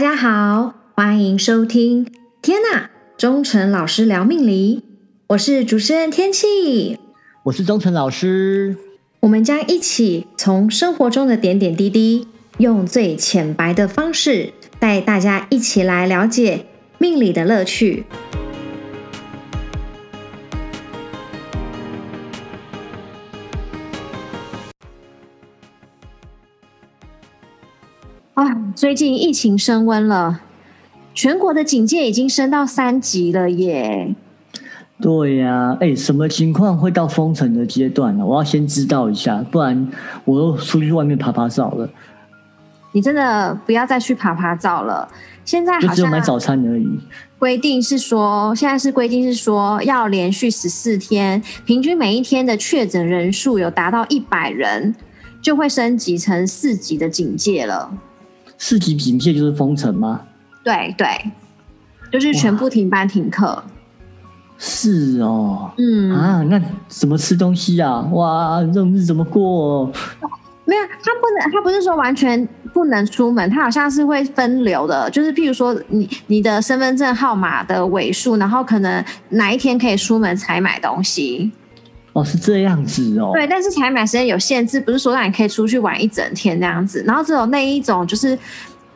家好，欢迎收听。天呐，忠诚老师聊命理，我是主持人天气，我是忠诚老师。我们将一起从生活中的点点滴滴，用最浅白的方式，带大家一起来了解命理的乐趣。啊，最近疫情升温了，全国的警戒已经升到三级了耶。对呀，哎，什么情况会到封城的阶段呢？我要先知道一下，不然我又出去外面爬爬照了。你真的不要再去爬爬照了。现在就只有买早餐而已。规定是说，现在是规定是说，要连续十四天，平均每一天的确诊人数有达到一百人，就会升级成四级的警戒了。四级警戒就是封城吗？对对，就是全部停班停课。是哦，嗯啊，那怎么吃东西啊？哇，这种日子怎么过？没有，他不能，他不是说完全不能出门，他好像是会分流的，就是譬如说你你的身份证号码的尾数，然后可能哪一天可以出门才买东西。哦，是这样子哦。对，但是采买时间有限制，不是说让你可以出去玩一整天那样子。然后只有那一种就是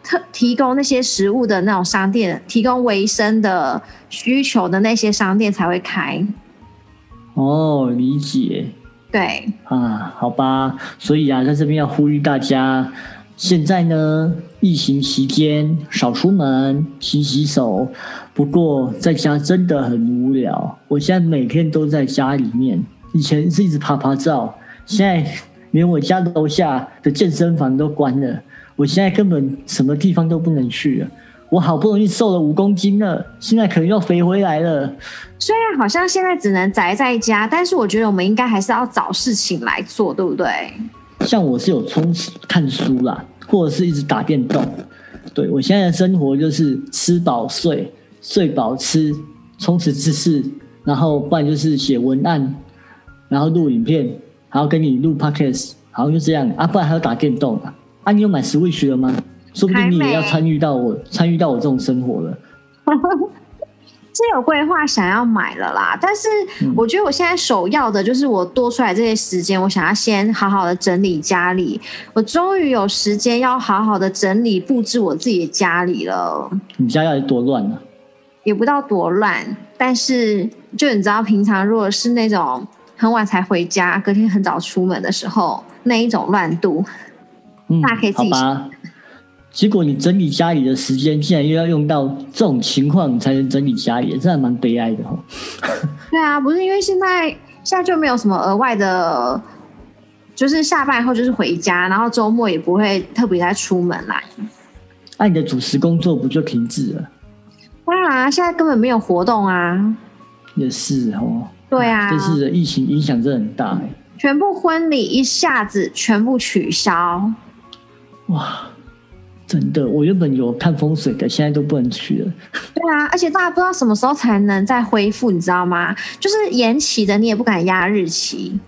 特提供那些食物的那种商店，提供维生的需求的那些商店才会开。哦，理解。对。啊，好吧。所以啊，在这边要呼吁大家，现在呢，疫情期间少出门，勤洗手。不过在家真的很无聊，我现在每天都在家里面。以前是一直拍拍照，现在连我家楼下的健身房都关了，我现在根本什么地方都不能去了。我好不容易瘦了五公斤了，现在可能要肥回来了。虽然好像现在只能宅在家，但是我觉得我们应该还是要找事情来做，对不对？像我是有充实看书啦，或者是一直打电动。对我现在的生活就是吃饱睡，睡饱吃，充实知识，然后不然就是写文案。然后录影片，还要跟你录 podcast，好像就这样啊，不然还要打电动啊。啊，你有买 Switch 了吗？说不定你也要参与到我参与到我这种生活了。是有规划想要买了啦，但是我觉得我现在首要的就是我多出来这些时间，我想要先好好的整理家里。我终于有时间要好好的整理布置我自己的家里了。你家要多乱呢？也不到多乱，但是就你知道，平常如果是那种。很晚才回家，隔天很早出门的时候，那一种乱度，大家可以自己。好吧。结果你整理家里的时间，竟然又要用到这种情况才能整理家里，真的蛮悲哀的哦。对啊，不是因为现在现在就没有什么额外的，就是下班以后就是回家，然后周末也不会特别再出门来。那你的主持工作不就停滞了？当然，啊现在根本没有活动啊。也是哦。对啊，这次的疫情影响真的很大哎。全部婚礼一下子全部取消，哇，真的！我原本有看风水的，现在都不能去了。对啊，而且大家不知道什么时候才能再恢复，你知道吗？就是延期的，你也不敢压日期。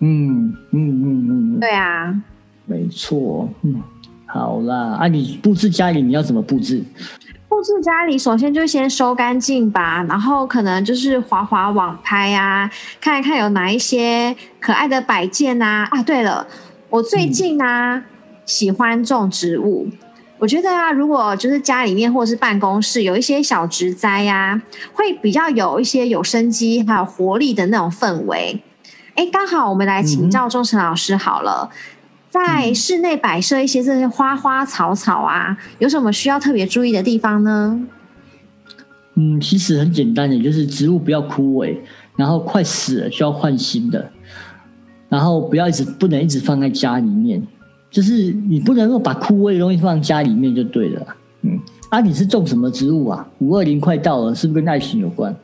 嗯嗯嗯嗯，对啊，没错。嗯，好啦，啊，你布置家里你要怎么布置？布置家里，首先就先收干净吧，然后可能就是滑滑网拍啊，看一看有哪一些可爱的摆件啊。啊，对了，我最近呢喜欢种植物，我觉得啊，如果就是家里面或者是办公室有一些小植栽呀，会比较有一些有生机还有活力的那种氛围。哎，刚好我们来请教钟诚老师好了。在室内摆设一些这些花花草草啊，有什么需要特别注意的地方呢？嗯，其实很简单的，就是植物不要枯萎，然后快死了需要换新的，然后不要一直不能一直放在家里面，就是你不能够把枯萎的东西放家里面就对了。嗯，啊，你是种什么植物啊？五二零快到了，是不是跟爱情有关？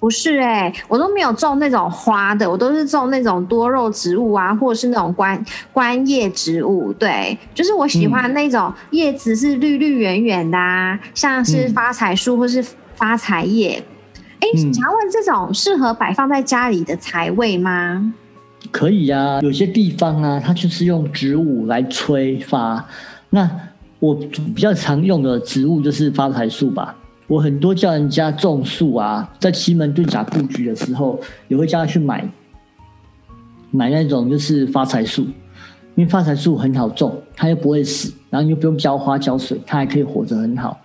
不是哎，我都没有种那种花的，我都是种那种多肉植物啊，或者是那种观观叶植物。对，就是我喜欢那种叶子是绿绿圆圆的，啊，像是发财树或是发财叶。哎，想要问这种适合摆放在家里的财位吗？可以啊，有些地方啊，它就是用植物来催发。那我比较常用的植物就是发财树吧。我很多叫人家种树啊，在奇门遁甲布局的时候，也会叫他去买买那种就是发财树，因为发财树很好种，它又不会死，然后你又不用浇花浇水，它还可以活着很好。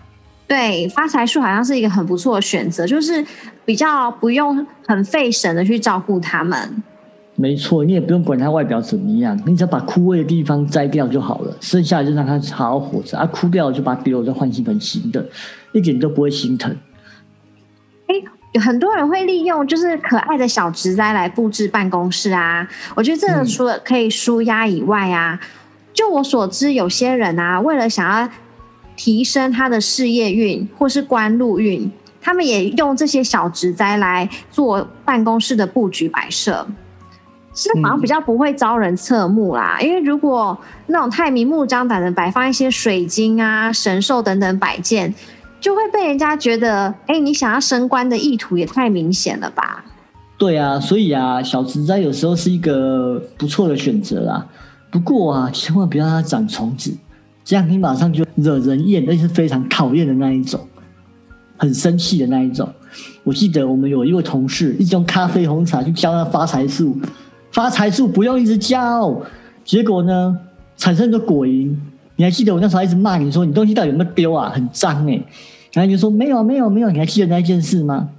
对，发财树好像是一个很不错的选择，就是比较不用很费神的去照顾它们。没错，你也不用管它外表怎么样，你只要把枯萎的地方摘掉就好了，剩下就让它好好活着。啊，枯掉了就把它丢了，再换一盆新的，一点都不会心疼。哎，有很多人会利用就是可爱的小植栽来布置办公室啊，我觉得这个除了可以舒压以外啊，就我所知，有些人啊，为了想要提升他的事业运或是官禄运，他们也用这些小植栽来做办公室的布局摆设。是好像比较不会招人侧目啦，因为如果那种太明目张胆的摆放一些水晶啊、神兽等等摆件，就会被人家觉得，哎，你想要升官的意图也太明显了吧？对啊，所以啊，小植栽有时候是一个不错的选择啦。不过啊，千万不要让它长虫子，这样你马上就惹人厌，而且是非常讨厌的那一种，很生气的那一种。我记得我们有一位同事，一直用咖啡红茶去浇那发财树。发财树不用一直浇，结果呢，产生的果蝇。你还记得我那时候一直骂你说你东西到底有没有丢啊？很脏哎。然后你就说没有没有没有，你还记得那一件事吗？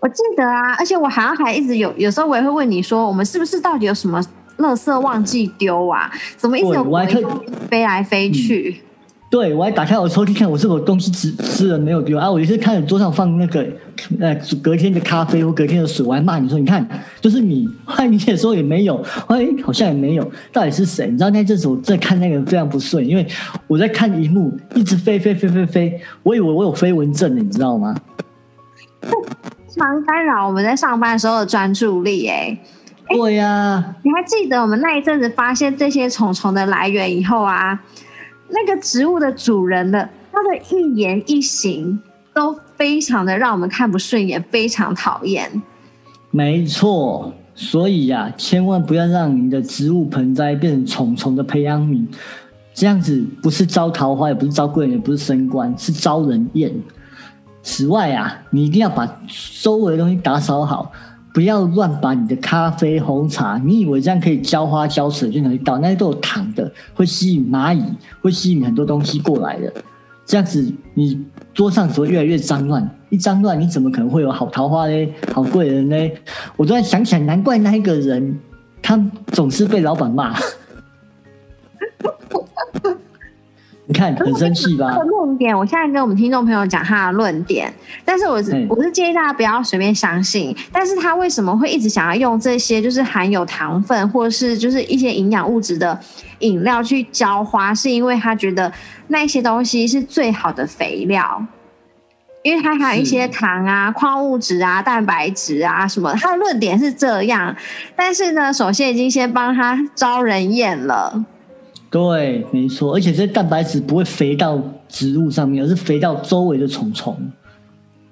我记得啊，而且我好像还一直有，有时候我也会问你说，我们是不是到底有什么垃圾忘记丢啊？怎么一直有果蝇飞来飞去？对，我还打开我抽屉看，我是否东西吃吃了没有丢啊？我也是看桌上放那个呃隔天的咖啡或隔天的水，我还骂你说，你看，就是你，后你也说也没有，哎，好像也没有，到底是谁？你知道那阵子我在看那个非常不顺，因为我在看荧幕一直飞飞飞飞飞，我以为我有飞蚊症，你知道吗？常干扰我们在上班时候的专注力，哎，对呀。你还记得我们那一阵子发现这些虫虫的来源以后啊？那个植物的主人的他的一言一行都非常的让我们看不顺眼，非常讨厌。没错，所以呀，千万不要让你的植物盆栽变成虫虫的培养皿，这样子不是招桃花，也不是招贵人，也不是升官，是招人厌。此外啊，你一定要把周围的东西打扫好。不要乱把你的咖啡、红茶，你以为这样可以浇花浇水就能倒？那些都有糖的，会吸引蚂蚁，会吸引很多东西过来的。这样子，你桌上只会越来越脏乱。一脏乱，你怎么可能会有好桃花嘞？好贵人嘞？我突然想起来，难怪那一个人，他总是被老板骂。你看很生气吧？论点，我现在跟我们听众朋友讲他的论点，但是我是我是建议大家不要随便相信。但是他为什么会一直想要用这些就是含有糖分或者是就是一些营养物质的饮料去浇花？是因为他觉得那些东西是最好的肥料，因为它还有一些糖啊、矿物质啊、蛋白质啊什么。他的论点是这样，但是呢，首先已经先帮他招人厌了。对，没错，而且这蛋白质不会肥到植物上面，而是肥到周围的虫虫。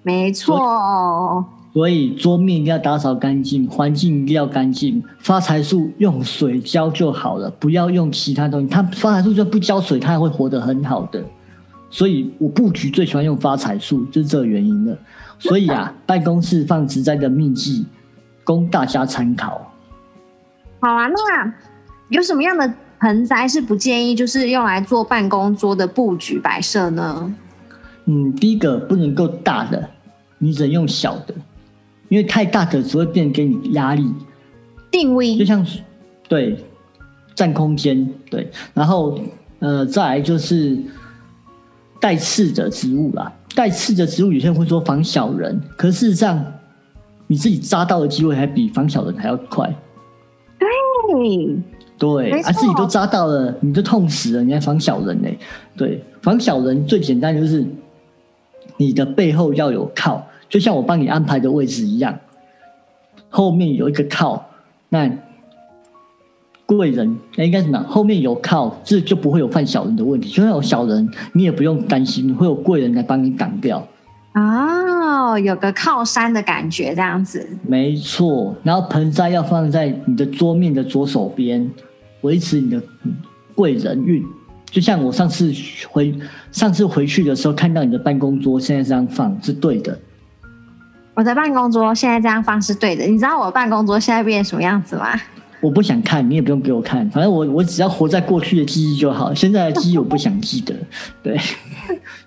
没错，所以桌面一定要打扫干净，环境一定要干净。发财树用水浇就好了，不要用其他东西。它发财树就不浇水，它还会活得很好的。所以我布局最喜欢用发财树，就是这个原因了。所以啊，办公室放植栽的秘籍，供大家参考。好啊，那有什么样的？盆栽是不建议，就是用来做办公桌的布局摆设呢。嗯，第一个不能够大的，你只能用小的，因为太大的只会变给你压力。定位就像对占空间，对，然后呃，再来就是带刺的植物啦。带刺的植物有些人会说防小人，可事实上你自己扎到的机会还比防小人还要快。对。对，啊，自己都扎到了，你就痛死了，你还防小人呢？对，防小人最简单就是你的背后要有靠，就像我帮你安排的位置一样，后面有一个靠，那贵人那应该什么？后面有靠，这就不会有犯小人的问题。就算有小人，你也不用担心会有贵人来帮你挡掉。哦，有个靠山的感觉，这样子。没错，然后盆栽要放在你的桌面的左手边，维持你的贵人运。就像我上次回上次回去的时候，看到你的办公桌现在这样放是对的。我的办公桌现在这样放是对的。你知道我办公桌现在变成什么样子吗？我不想看，你也不用给我看，反正我我只要活在过去的记忆就好。现在的记忆我不想记得。对，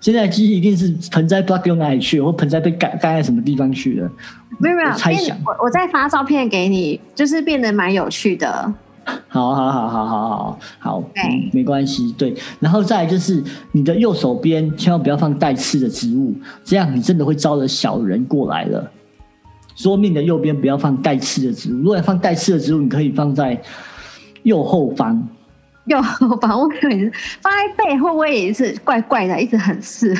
现在的记忆一定是盆栽不知道丢哪里去，或盆栽被盖盖在什么地方去了。没有没有，猜想。我我再发照片给你，就是变得蛮有趣的。好好好好好好好，嗯，没关系。对，然后再就是你的右手边千万不要放带刺的植物，这样你真的会招惹小人过来了。桌面的右边不要放带刺的植物，如果要放带刺的植物，你可以放在右后方。右后方，我可能放在背后我也是怪怪的，一直很刺。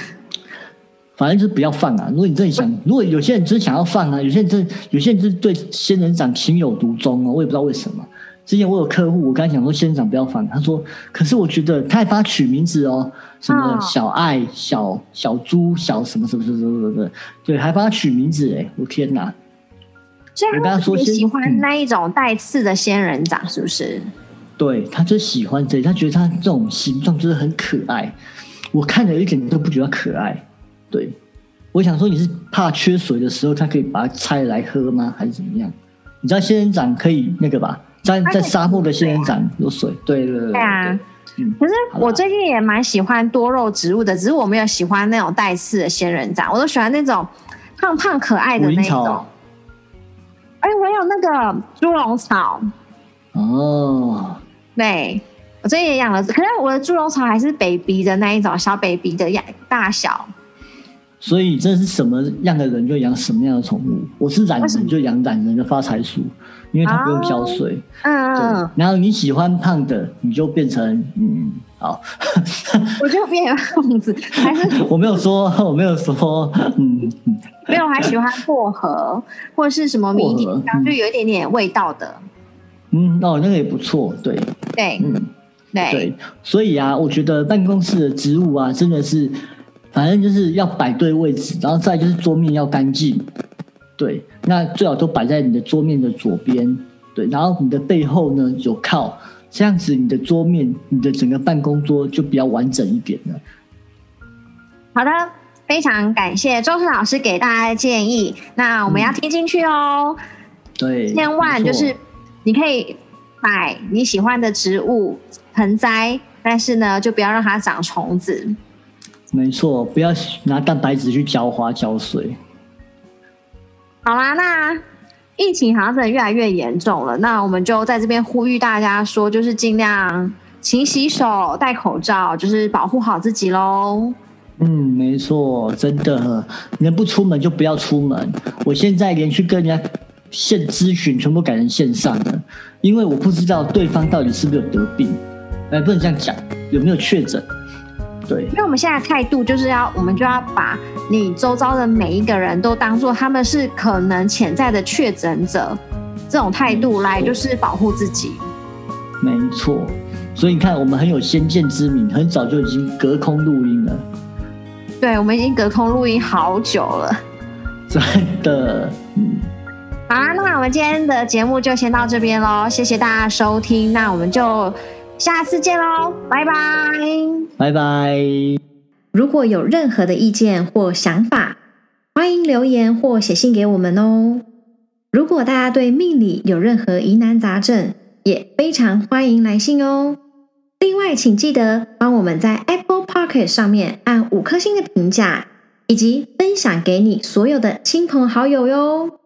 反正就是不要放啊！如果你真的想，如果有些人真想要放啊，有些人真有些人就是对仙人掌情有独钟哦，我也不知道为什么。之前我有客户，我刚才讲说仙人掌不要放，他说，可是我觉得他还帮他取名字哦，什么小爱、小小猪、小什么什么什么什么什么，对，还帮他取名字哎，我天哪！所以我刚刚说喜欢那一种带刺的仙人掌，是不是？对，他就喜欢这，他觉得他这种形状就是很可爱，我看着一点都不觉得可爱。对，我想说你是怕缺水的时候，他可以把它拆来喝吗？还是怎么样？你知道仙人掌可以那个吧？在在沙漠的仙人掌有水，对对对。对啊，嗯。可是我最近也蛮喜欢多肉植物的，只是我没有喜欢那种带刺的仙人掌，我都喜欢那种胖胖可爱的那种。哎，我有那个猪笼草。哦。对，我最近也养了，可是我的猪笼草还是 baby 的那一种小 baby 的样大小。所以这是什么样的人就养什么样的宠物。我是懒人就养懒人的发财树，因为它不用浇水。嗯嗯。然后你喜欢胖的，你就变成嗯好。我就变胖子，还是 我没有说，我没有说，嗯嗯。没有，还喜欢薄荷或者是什么迷迭香，就有一点点味道的。嗯，哦，那个也不错，对。对，嗯，对。对，所以啊，我觉得办公室的植物啊，真的是。反正就是要摆对位置，然后再就是桌面要干净，对，那最好都摆在你的桌面的左边，对，然后你的背后呢有靠，这样子你的桌面、你的整个办公桌就比较完整一点了。好的，非常感谢周顺老师给大家的建议，那我们要听进去哦。对，千万就是你可以买你喜欢的植物盆栽，但是呢，就不要让它长虫子。没错，不要拿蛋白质去浇花浇水。好啦，那疫情好像真的越来越严重了，那我们就在这边呼吁大家说，就是尽量勤洗手、戴口罩，就是保护好自己喽。嗯，没错，真的，能不出门就不要出门。我现在连去跟人家线咨询，全部改成线上的，因为我不知道对方到底是不是有得病，哎，不能这样讲，有没有确诊。对，因为我们现在态度就是要，我们就要把你周遭的每一个人都当做他们是可能潜在的确诊者，这种态度来就是保护自己。没错，所以你看，我们很有先见之明，很早就已经隔空录音了。对，我们已经隔空录音好久了。真的，嗯。好啦，那我们今天的节目就先到这边喽，谢谢大家收听，那我们就。下次见喽，拜拜，拜拜。如果有任何的意见或想法，欢迎留言或写信给我们哦。如果大家对命理有任何疑难杂症，也非常欢迎来信哦。另外，请记得帮我们在 Apple p o c k e t 上面按五颗星的评价，以及分享给你所有的亲朋好友哟。